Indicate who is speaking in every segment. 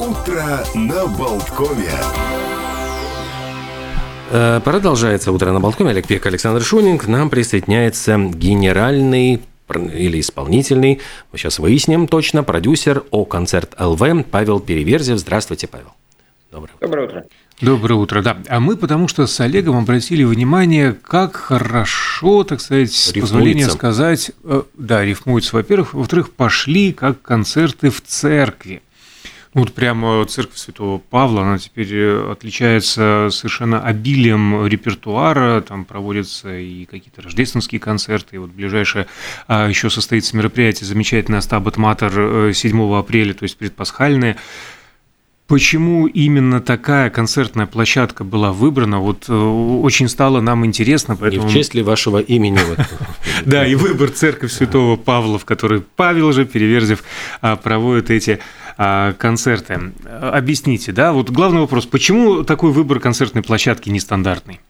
Speaker 1: Утро на Болткове.
Speaker 2: Э, Продолжается утро на Болткоме. Олег Пек, Александр Шунин. К нам присоединяется генеральный или исполнительный, мы сейчас выясним точно, продюсер о концерт ЛВ Павел Переверзев. Здравствуйте, Павел.
Speaker 3: Доброе утро. Доброе утро.
Speaker 4: Доброе утро, да. А мы потому что с Олегом обратили внимание, как хорошо, так сказать, с позволения сказать, э, да, рифмуется, во-первых, во-вторых, пошли как концерты в церкви. Ну, вот прямо церковь Святого Павла, она теперь э, отличается совершенно обилием репертуара, там проводятся и какие-то рождественские концерты, и вот ближайшее а, еще состоится мероприятие замечательное Стабат Матер 7 апреля, то есть предпасхальное. Почему именно такая концертная площадка была выбрана? Вот э, очень стало нам интересно.
Speaker 2: Поэтому... И в честь ли вашего имени?
Speaker 4: Да, и выбор церковь Святого Павла, в которой Павел же Переверзев а, проводит эти а, концерты. Объясните, да, вот главный вопрос, почему такой выбор концертной площадки нестандартный?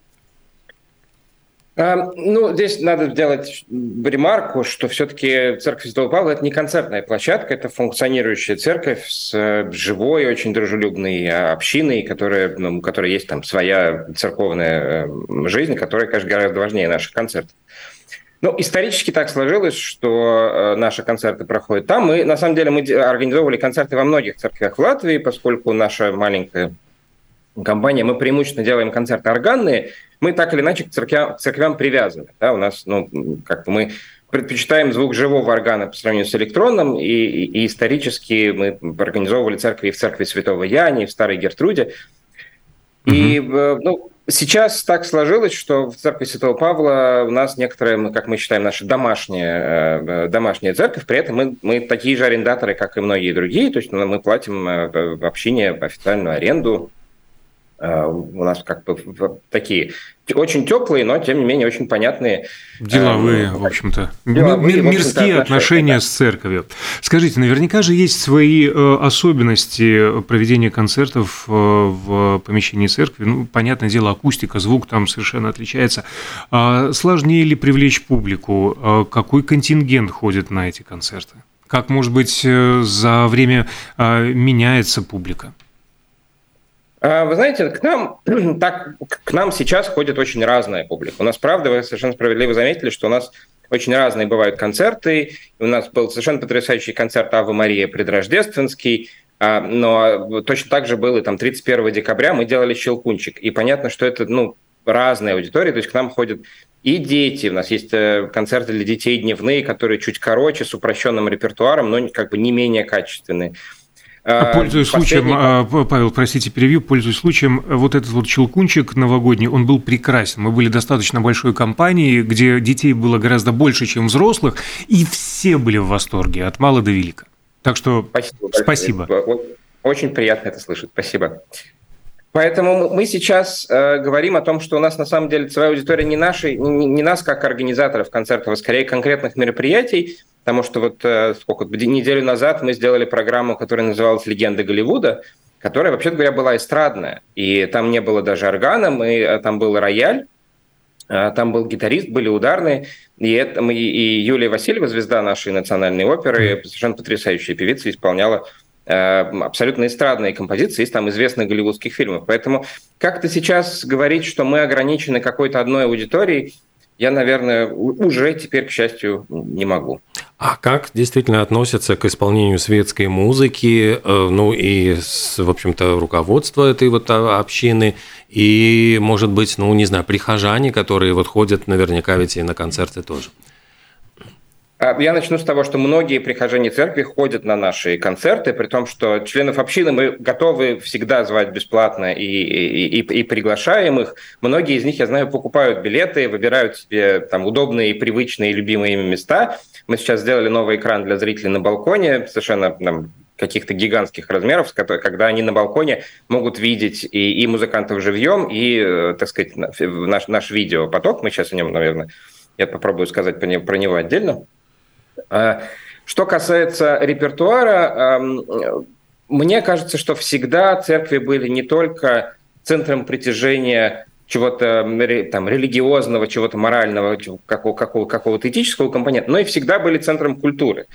Speaker 3: А, ну, здесь надо сделать ремарку, что все-таки церковь Святого Павла – это не концертная площадка, это функционирующая церковь с э, живой, очень дружелюбной а, общиной, которая, ну, у которой есть там своя церковная э, жизнь, которая, конечно, гораздо важнее наших концертов. Ну, исторически так сложилось, что э, наши концерты проходят там. Мы, на самом деле, мы организовывали концерты во многих церквях в Латвии, поскольку наша маленькая компания, мы преимущественно делаем концерты органные, мы так или иначе к церквям, к церквям привязаны. Да? У нас, ну, как бы мы предпочитаем звук живого органа по сравнению с электронным, и, и, исторически мы организовывали церкви и в церкви Святого Яни, и в Старой Гертруде. И, э, ну, Сейчас так сложилось, что в церкви Святого Павла у нас некоторые, как мы считаем, наша домашняя, э, домашняя церковь, при этом мы, мы такие же арендаторы, как и многие другие, то есть ну, мы платим э, общине официальную аренду, у нас как бы такие очень теплые, но тем не менее очень понятные.
Speaker 4: Деловые, э, в общем-то. Деловые, мирские в отношения да. с церковью. Скажите, наверняка же есть свои э, особенности проведения концертов э, в помещении церкви. Ну, понятное дело, акустика, звук там совершенно отличается. А сложнее ли привлечь публику? Какой контингент ходит на эти концерты? Как, может быть, за время меняется публика?
Speaker 3: А, вы знаете, к нам, так, к нам сейчас ходит очень разная публика. У нас, правда, вы совершенно справедливо заметили, что у нас очень разные бывают концерты. У нас был совершенно потрясающий концерт «Ава Мария» предрождественский, а, но точно так же был и там 31 декабря мы делали «Щелкунчик». И понятно, что это ну, разная аудитория, то есть к нам ходят и дети. У нас есть э, концерты для детей дневные, которые чуть короче, с упрощенным репертуаром, но как бы не менее качественные.
Speaker 4: А, пользуясь случаем, а, Павел, простите, перевью, пользуясь случаем, вот этот вот щелкунчик новогодний, он был прекрасен. Мы были достаточно большой компанией, где детей было гораздо больше, чем взрослых, и все были в восторге, от мала до велика. Так что спасибо. спасибо.
Speaker 3: Очень приятно это слышать. Спасибо. Поэтому мы сейчас э, говорим о том, что у нас на самом деле своя аудитория не нашей, не, не нас как организаторов концертов, а скорее конкретных мероприятий, потому что вот э, сколько неделю назад мы сделали программу, которая называлась «Легенда Голливуда», которая, вообще говоря, была эстрадная, и там не было даже органа, мы, э, там был рояль, э, там был гитарист, были ударные, и, это, мы, и Юлия Васильева, звезда нашей национальной оперы, совершенно потрясающая певица, исполняла абсолютно эстрадные композиции из там известных голливудских фильмов. Поэтому как-то сейчас говорить, что мы ограничены какой-то одной аудиторией, я, наверное, уже теперь, к счастью, не могу.
Speaker 2: А как действительно относятся к исполнению светской музыки, э, ну и, в общем-то, руководство этой вот общины, и, может быть, ну, не знаю, прихожане, которые вот ходят наверняка ведь и на концерты тоже?
Speaker 3: А, я начну с того, что многие прихожане церкви ходят на наши концерты, при том, что членов общины мы готовы всегда звать бесплатно и, и, и, приглашаем их. Многие из них, я знаю, покупают билеты, выбирают себе там удобные, привычные, любимые ими места. Мы сейчас сделали новый экран для зрителей на балконе, совершенно там, каких-то гигантских размеров, когда они на балконе могут видеть и, и музыкантов живьем, и, э, так сказать, наш, наш видеопоток. Мы сейчас о нем, наверное, я попробую сказать про него отдельно. А, что касается репертуара, мне кажется, что всегда церкви были не только центром притяжения чего-то там религиозного, чего-то морального, какого- какого- какого-то этического компонента, но и всегда были центром культуры.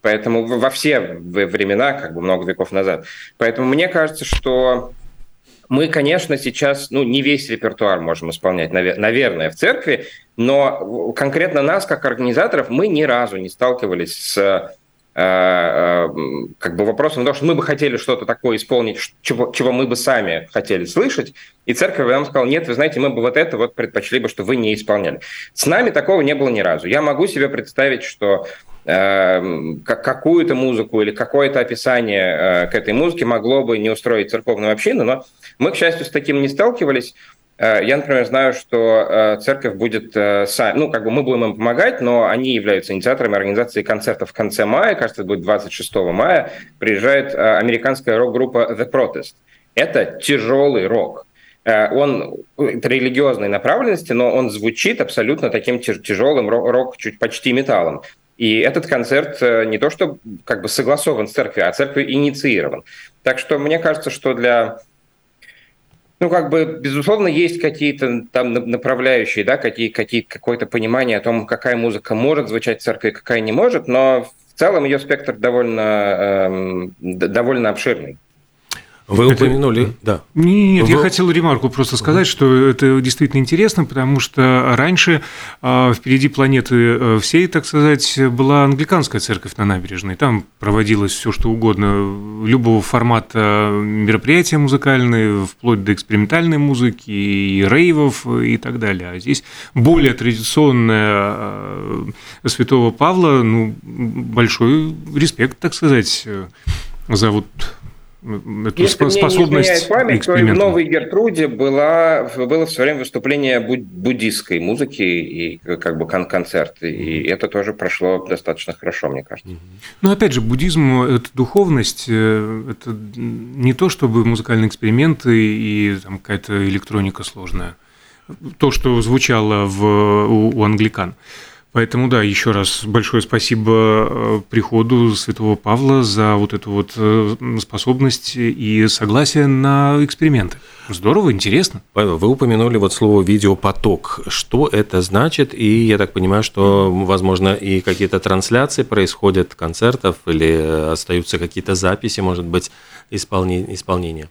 Speaker 3: Поэтому во все времена, как бы много веков назад. Поэтому мне кажется, что мы, конечно, сейчас ну, не весь репертуар можем исполнять, наверное, в церкви, но конкретно нас, как организаторов, мы ни разу не сталкивались с Э, э, как бы вопросом того, что мы бы хотели что-то такое исполнить, чего, чего мы бы сами хотели слышать, и церковь нам сказала, нет, вы знаете, мы бы вот это вот предпочли бы, что вы не исполняли. С нами такого не было ни разу. Я могу себе представить, что какую-то музыку или какое-то описание э, к этой музыке могло бы не устроить церковную общину, но мы, к счастью, с таким не сталкивались. Э, я, например, знаю, что э, церковь будет, э, ну, как бы мы будем им помогать, но они являются инициаторами организации концертов в конце мая, кажется, это будет 26 мая, приезжает американская рок-группа The Protest. Это тяжелый рок. Он религиозной направленности, но он звучит абсолютно таким тяжелым рок, чуть почти металлом. И этот концерт не то что как бы согласован с церковью, а церковью инициирован. Так что мне кажется, что для ну, как бы, безусловно, есть какие-то там направляющие, да, какие, какие, какое-то понимание о том, какая музыка может звучать в церкви, какая не может, но в целом ее спектр довольно, эм, довольно обширный.
Speaker 2: Вы упомянули, это...
Speaker 4: да. Нет, Вы... я хотел ремарку просто сказать, что это действительно интересно, потому что раньше а, впереди планеты э, всей, так сказать, была англиканская церковь на набережной. Там проводилось все что угодно, любого формата мероприятия музыкальные, вплоть до экспериментальной музыки, и рейвов и так далее. А здесь более традиционная э, Святого Павла, ну, большой респект, так сказать, э, за вот
Speaker 3: эту Если способность мне не память, то в Новой Гертруде была, было в свое время выступление буддийской музыки и как бы кон концерт. И это тоже прошло достаточно хорошо, мне кажется.
Speaker 4: Ну, опять же, буддизм – это духовность, э, это не то, чтобы музыкальные эксперименты и какая-то электроника сложная. То, что звучало в, у, у англикан. Поэтому, да, еще раз большое спасибо э, приходу святого Павла за вот эту вот э, способность и согласие на эксперименты. Здорово, интересно.
Speaker 2: Павел, вы упомянули вот слово «видеопоток». Что это значит? И я так понимаю, что, возможно, и какие-то трансляции происходят концертов или остаются какие-то записи, может быть, исполнения?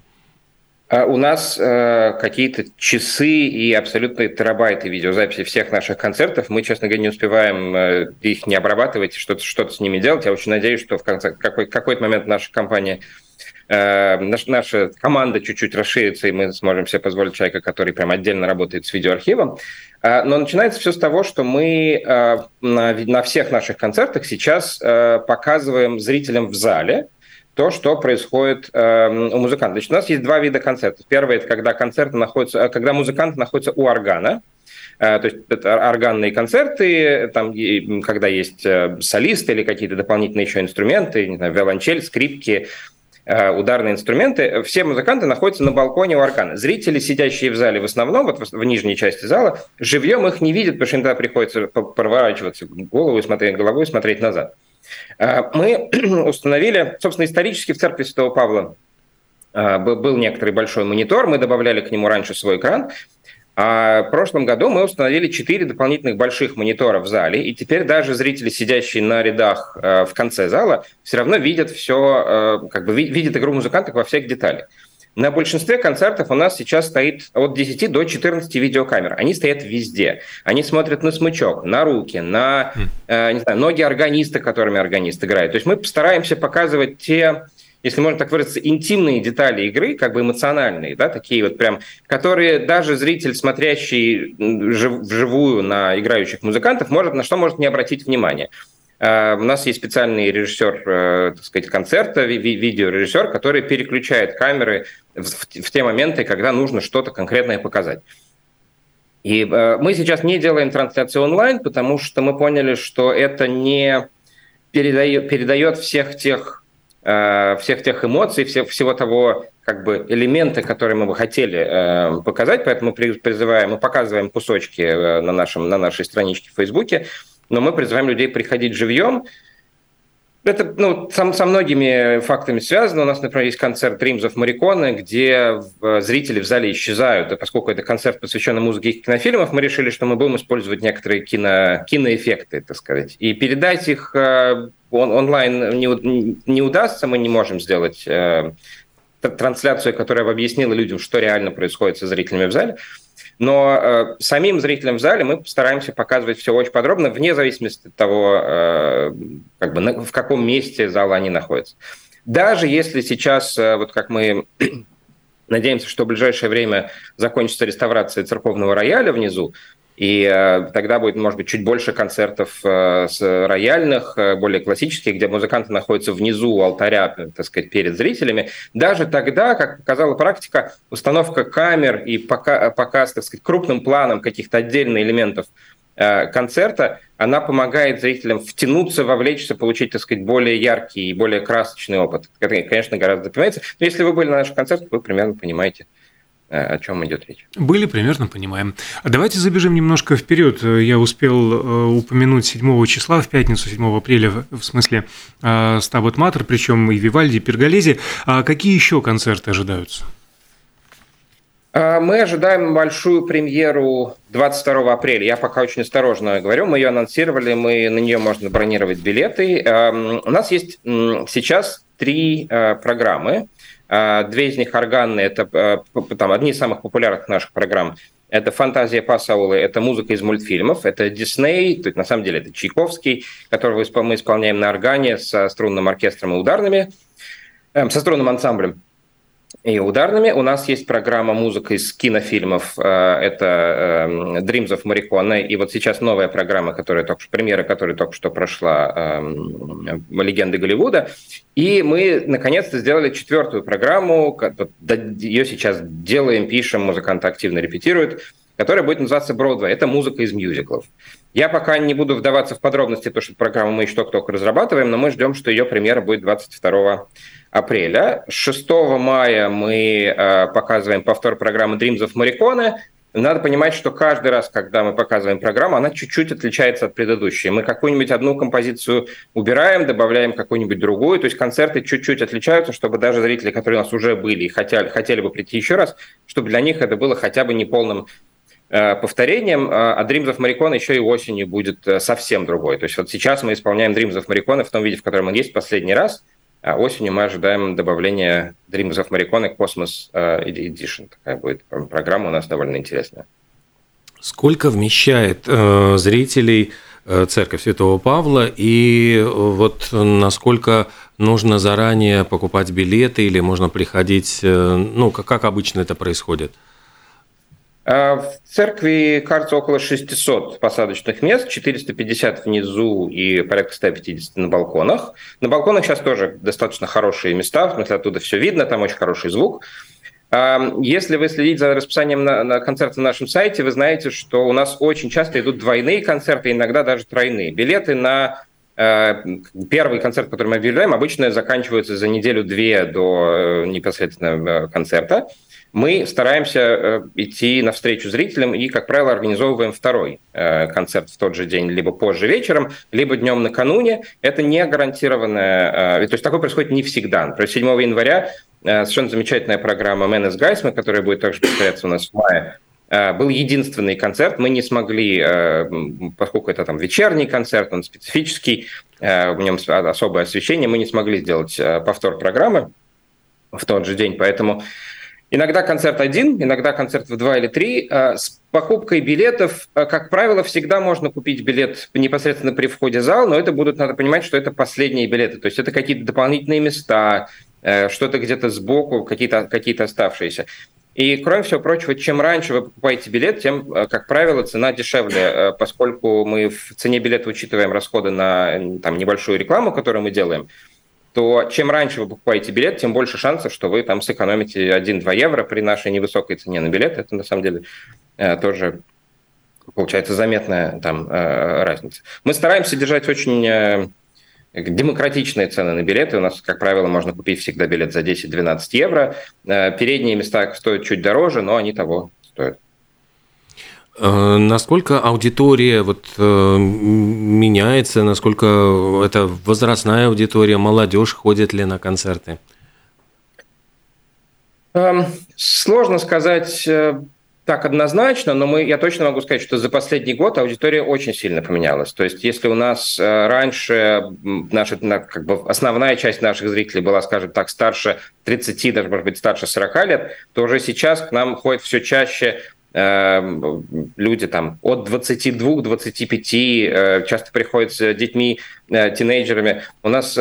Speaker 3: А у нас э, какие-то часы и абсолютные терабайты видеозаписи всех наших концертов. Мы, честно говоря, не успеваем э, их не обрабатывать, что-то что с ними делать. Я очень надеюсь, что в конце, какой, какой-то момент наша компания э, наша, наша команда чуть-чуть расширится, и мы сможем себе позволить человека, который прям отдельно работает с видеоархивом. Э, но начинается все с того, что мы э, на, на всех наших концертах сейчас э, показываем зрителям в зале – то, что происходит э, у музыканта. Значит, у нас есть два вида концертов. Первый – это когда, концерты находятся, э, когда музыкант находится у органа, э, то есть это органные концерты, там, когда есть э, солисты или какие-то дополнительные еще инструменты, не знаю, виолончель, скрипки, ударные инструменты, все музыканты находятся на балконе у органа. Зрители, сидящие в зале в основном, вот в нижней части зала, живьем их не видят, потому что иногда приходится проворачиваться голову и смотреть головой, и смотреть назад. Э, мы установили, собственно, исторически в церкви Святого Павла э, был некоторый большой монитор, мы добавляли к нему раньше свой экран, а в прошлом году мы установили четыре дополнительных больших монитора в зале, и теперь даже зрители, сидящие на рядах э, в конце зала, все равно видят все, как бы видят игру музыкантов во всех деталях. На большинстве концертов у нас сейчас стоит от 10 до 14 видеокамер. Они стоят везде. Они смотрят на смычок, на руки, на э, не знаю, ноги органиста, которыми органист играет. То есть мы постараемся показывать те если можно так выразиться, интимные детали игры, как бы эмоциональные, да, такие вот прям, которые даже зритель, смотрящий вживую на играющих музыкантов, может, на что может не обратить внимания. Э, у нас есть специальный режиссер, э, так сказать, концерта, видеорежиссер, который переключает камеры в, те моменты, когда нужно что-то конкретное показать. И э, мы сейчас не делаем трансляцию онлайн, потому что мы поняли, что это не передает, передает всех тех всех тех эмоций, всех, всего того как бы элементы, которые мы бы хотели показать, поэтому призываем, мы показываем кусочки на, нашем, на нашей страничке в Фейсбуке, но мы призываем людей приходить живьем. Это ну, со, со многими фактами связано. У нас, например, есть концерт Dreams of Morricone, где зрители в зале исчезают. И поскольку это концерт, посвященный музыке кинофильмов, мы решили, что мы будем использовать некоторые кино, киноэффекты, так сказать. И передать их э, он, онлайн не, не удастся, мы не можем сделать э, трансляцию, которая бы объяснила людям, что реально происходит со зрителями в зале. Но э, самим зрителям в зале мы стараемся показывать все очень подробно, вне зависимости от того, э, как бы, на, в каком месте зала они находятся. Даже если сейчас, э, вот как мы надеемся, что в ближайшее время закончится реставрация церковного рояля внизу, и э, тогда будет, может быть, чуть больше концертов э, с рояльных, э, более классических, где музыканты находятся внизу алтаря, так сказать, перед зрителями. Даже тогда, как показала практика, установка камер и пока, показ, так сказать, крупным планом каких-то отдельных элементов концерта, она помогает зрителям втянуться, вовлечься, получить, так сказать, более яркий и более красочный опыт. Это, конечно, гораздо понимается. Но если вы были на наших концертах, вы примерно понимаете, о чем идет речь.
Speaker 4: Были, примерно понимаем. А давайте забежим немножко вперед. Я успел э, упомянуть 7 числа, в пятницу 7 апреля, в смысле Стабот Матер, причем и Вивальди, и Перголези. А какие еще концерты ожидаются?
Speaker 3: Мы ожидаем большую премьеру 22 апреля. Я пока очень осторожно говорю. Мы ее анонсировали, мы на нее можно бронировать билеты. Эм, у нас есть сейчас три э, программы. А, две из них органные, это э, там, одни из самых популярных наших программ. Это «Фантазия Пасаулы», это музыка из мультфильмов, это Дисней, то есть на самом деле это Чайковский, которого мы исполняем на органе со струнным оркестром и ударными, э, со струнным ансамблем и ударными. У нас есть программа музыка из кинофильмов. Э, это эм, Dreams of Morricone. И вот сейчас новая программа, которая только что, премьера, которая только что прошла эм, «Легенды Голливуда». И мы, наконец-то, сделали четвертую программу. Ее сейчас делаем, пишем, музыканты активно репетируют которая будет называться Бродвей. Это музыка из мюзиклов. Я пока не буду вдаваться в подробности, потому что программу мы еще только разрабатываем, но мы ждем, что ее премьера будет 22 апреля. 6 мая мы э, показываем повтор программы Dreams of Morricone. Надо понимать, что каждый раз, когда мы показываем программу, она чуть-чуть отличается от предыдущей. Мы какую-нибудь одну композицию убираем, добавляем какую-нибудь другую. То есть концерты чуть-чуть отличаются, чтобы даже зрители, которые у нас уже были и хотели, хотели бы прийти еще раз, чтобы для них это было хотя бы неполным э, повторением, а Dreams of Morricone еще и осенью будет э, совсем другой. То есть вот сейчас мы исполняем Dreams of Morricone в том виде, в котором он есть последний раз, а осенью мы ожидаем добавления Dreams of Morricone Cosmos э, Edition. Такая будет программа у нас довольно интересная.
Speaker 2: Сколько вмещает э, зрителей э, Церковь Святого Павла и э, вот насколько нужно заранее покупать билеты или можно приходить, э, ну, как обычно это происходит?
Speaker 3: А, в церкви, кажется, около 600 посадочных мест, 450 внизу и порядка 150 на балконах. На балконах сейчас тоже достаточно хорошие места, в смысле оттуда все видно, там очень хороший звук. А, если вы следите за расписанием на, на концерты на нашем сайте, вы знаете, что у нас очень часто идут двойные концерты, иногда даже тройные. Билеты на э, Первый концерт, который мы объявляем, обычно заканчиваются за неделю-две до э, непосредственно э, концерта мы стараемся э, идти навстречу зрителям и, как правило, организовываем второй э, концерт в тот же день, либо позже вечером, либо днем накануне. Это не гарантированное, э, то есть такое происходит не всегда. Например, 7 января совершенно замечательная программа «Man is Guys», которая будет также повторяться у нас в мае, был единственный концерт. Мы не смогли, поскольку это там вечерний концерт, он специфический, в нем особое освещение, мы не смогли сделать повтор программы в тот же день. Поэтому Иногда концерт один, иногда концерт в два или три. А, с покупкой билетов, а, как правило, всегда можно купить билет непосредственно при входе в зал, но это будут, надо понимать, что это последние билеты. То есть это какие-то дополнительные места, э, что-то где-то сбоку, какие-то какие оставшиеся. И, кроме всего прочего, чем раньше вы покупаете билет, тем, э, как правило, цена дешевле, э, поскольку мы в цене билета учитываем расходы на там, небольшую рекламу, которую мы делаем – то чем раньше вы покупаете билет, тем больше шансов, что вы там сэкономите 1-2 евро при нашей невысокой цене на билет. Это на самом деле э, тоже получается заметная там э, разница. Мы стараемся держать очень э, демократичные цены на билеты. У нас, как правило, можно купить всегда билет за 10-12 евро. Передние места стоят чуть дороже, но они того стоят.
Speaker 2: Э, насколько аудитория вот э, меняется, насколько это возрастная аудитория, молодежь ходит ли на концерты?
Speaker 3: Эм, сложно сказать. Э, так однозначно, но мы, я точно могу сказать, что за последний год аудитория очень сильно поменялась. То есть если у нас раньше наша, как бы основная часть наших зрителей была, скажем так, старше 30, даже, может быть, старше 40 лет, то уже сейчас к нам ходят все чаще люди там от 22-25, э, часто приходят с детьми, тинейджерами. У нас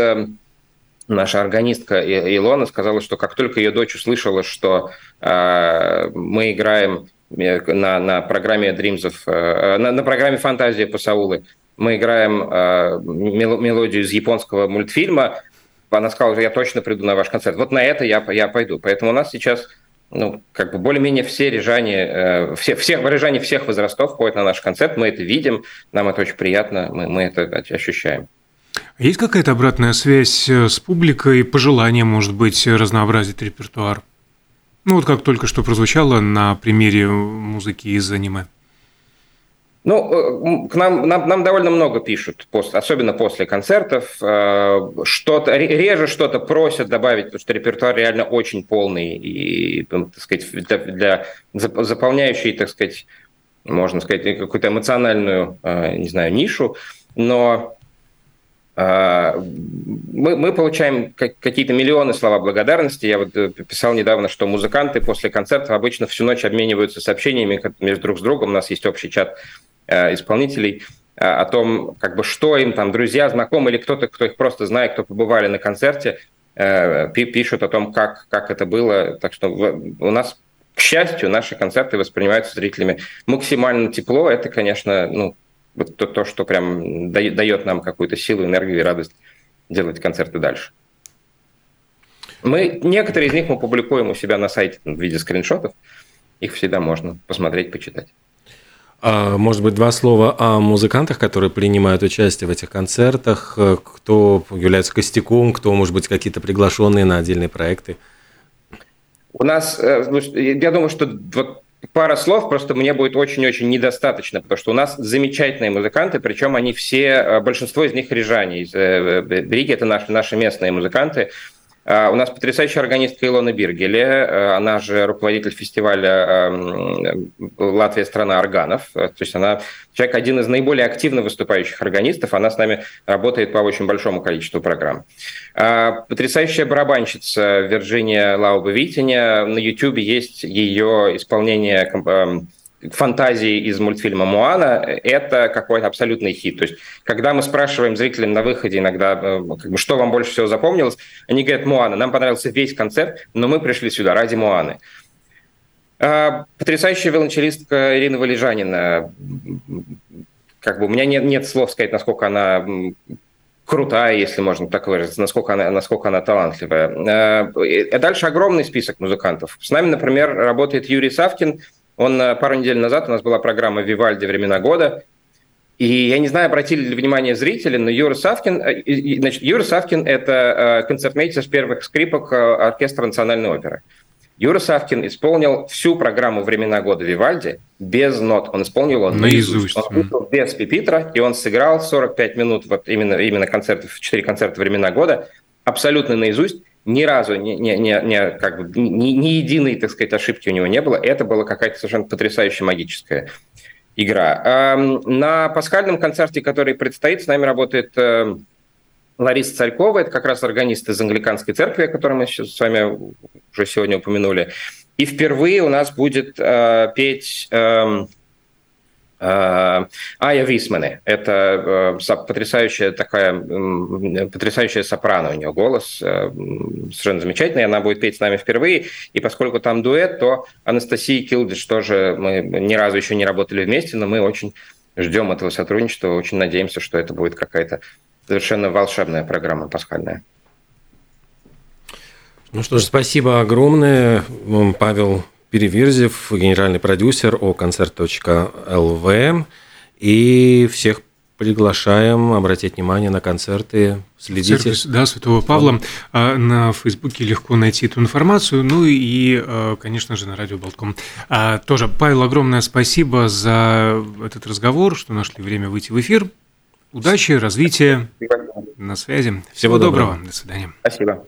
Speaker 3: наша органистка Илона сказала, что как только ее дочь услышала, что э, мы играем э, на, на программе Dreams э, на, на программе Фантазия по Саулы, мы играем э, мелодию из японского мультфильма, она сказала, что я точно приду на ваш концерт. Вот на это я, я пойду. Поэтому у нас сейчас ну, как бы более-менее все рижане, э, все, все, рижане всех возрастов ходят на наш концерт, мы это видим, нам это очень приятно, мы, мы это ощущаем.
Speaker 4: Есть какая-то обратная связь э, с публикой, пожелание, может быть, разнообразить репертуар? Ну, вот как только что прозвучало на примере музыки из аниме.
Speaker 3: Ну, э, к нам, нам, нам довольно много пишут, после, особенно после концертов. Э, что-то, реже что-то просят добавить, потому что репертуар реально очень полный и, так сказать, для, для заполняющий, так сказать, можно сказать, какую-то эмоциональную, не знаю, нишу. Но мы, мы получаем какие-то миллионы слова благодарности. Я вот э, писал недавно, что музыканты после концерта обычно всю ночь обмениваются сообщениями между друг с другом. У нас есть общий чат э, исполнителей э, о том, как бы, что им там друзья, знакомые или кто-то, кто их просто знает, кто побывали на концерте, пишут о том, как, как это было. Так что у нас, к счастью, наши концерты воспринимаются зрителями максимально тепло. Это, конечно, ну, вот то, то, что прям дает нам какую-то силу, энергию и радость делать концерты дальше. Мы, некоторые из них мы публикуем у себя на сайте в виде скриншотов. Их всегда можно посмотреть, почитать.
Speaker 2: А, может быть, два слова о музыкантах, которые принимают участие в этих концертах, кто является костяком, кто, может быть, какие-то приглашенные на отдельные проекты?
Speaker 3: У нас, э, ну, я думаю, что вот пара слов, просто мне будет очень-очень недостаточно, потому что у нас замечательные музыканты, причем они все, э, большинство из них рижане. Из э, э, Бриги это наши, наши местные музыканты. А, у нас потрясающая органистка Илона Биргеле, э, она же руководитель фестиваля эм, «Латвия – страна органов». Э, то есть она человек, один из наиболее активно выступающих органистов, она с нами работает по очень большому количеству программ. А, потрясающая барабанщица Вирджиния Лауба-Витиня, на YouTube есть ее исполнение фантазии из мультфильма «Муана» — это какой-то абсолютный хит. То есть, когда мы спрашиваем зрителям на выходе иногда, э, как бы, что вам больше всего запомнилось, они говорят «Муана». Нам понравился весь концерт, но мы пришли сюда ради «Муаны». А, потрясающая виолончелистка Ирина Валежанина. Как бы у меня нет, нет слов сказать, насколько она крутая, если можно так выразиться, насколько она, насколько она талантливая. А дальше огромный список музыкантов. С нами, например, работает Юрий Савкин – он э, пару недель назад, у нас была программа «Вивальди. Времена года», и я не знаю, обратили ли внимание зрители, но Юра Савкин, э, значит, Юра Савкин – это э, концертмейстер с первых скрипок оркестра национальной оперы. Юра Савкин исполнил всю программу «Времена года» Вивальди без нот. Он исполнил ее наизусть. Он вышел без пипитра, и он сыграл 45 минут вот именно, именно концертов, 4 концерта «Времена года» абсолютно наизусть ни разу ни, ни, ни, ни, как бы, ни, ни единой, так сказать, ошибки у него не было. Это была какая-то совершенно потрясающая магическая игра. На пасхальном концерте, который предстоит, с нами работает э, Лариса Царькова, это как раз органист из англиканской церкви, о которой мы с вами уже сегодня упомянули. И впервые у нас будет э, петь эм, Ая Висманы. Это э, потрясающая такая, потрясающая сопрано у нее голос, э, совершенно замечательный. Она будет петь с нами впервые. И поскольку там дуэт, то Анастасия Килдиш тоже мы ни разу еще не работали вместе, но мы очень ждем этого сотрудничества, очень надеемся, что это будет какая-то совершенно волшебная программа пасхальная.
Speaker 2: Ну что ж, спасибо огромное, Павел Переверзев, генеральный продюсер о концерт.лв. И всех приглашаем обратить внимание на концерты, следите. Церковь,
Speaker 4: да, Святого Павла. А, на Фейсбуке легко найти эту информацию, ну и, а, конечно же, на радио Болтком. А, тоже, Павел, огромное спасибо за этот разговор, что нашли время выйти в эфир. Удачи, развития, на связи. Всего, Всего доброго. доброго. До свидания.
Speaker 3: Спасибо.